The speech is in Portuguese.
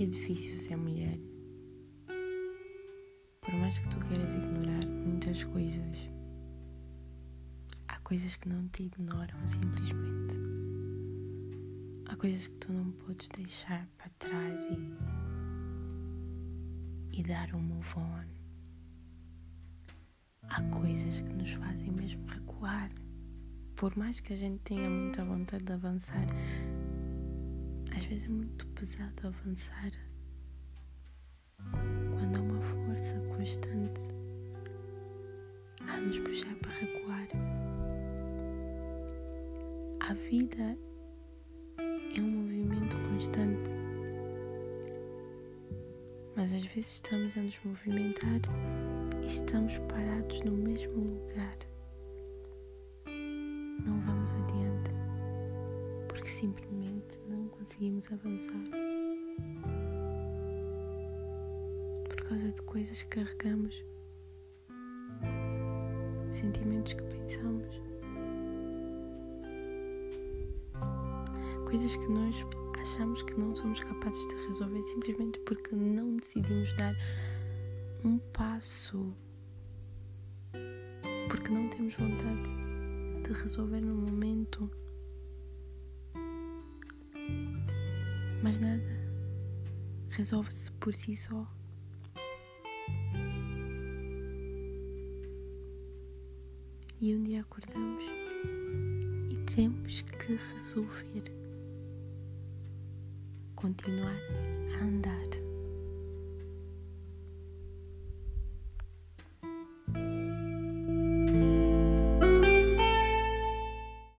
É difícil ser mulher. Por mais que tu queiras ignorar muitas coisas, há coisas que não te ignoram simplesmente. Há coisas que tu não podes deixar para trás e, e dar um move on. Há coisas que nos fazem mesmo recuar. Por mais que a gente tenha muita vontade de avançar, vezes é muito pesado avançar quando há uma força constante a nos puxar para recuar. A vida é um movimento constante, mas às vezes estamos a nos movimentar e estamos parados no mesmo lugar. Porque simplesmente não conseguimos avançar. Por causa de coisas que carregamos, sentimentos que pensamos, coisas que nós achamos que não somos capazes de resolver simplesmente porque não decidimos dar um passo, porque não temos vontade de resolver no momento. Mas nada resolve-se por si só. E um dia acordamos e temos que resolver continuar a andar.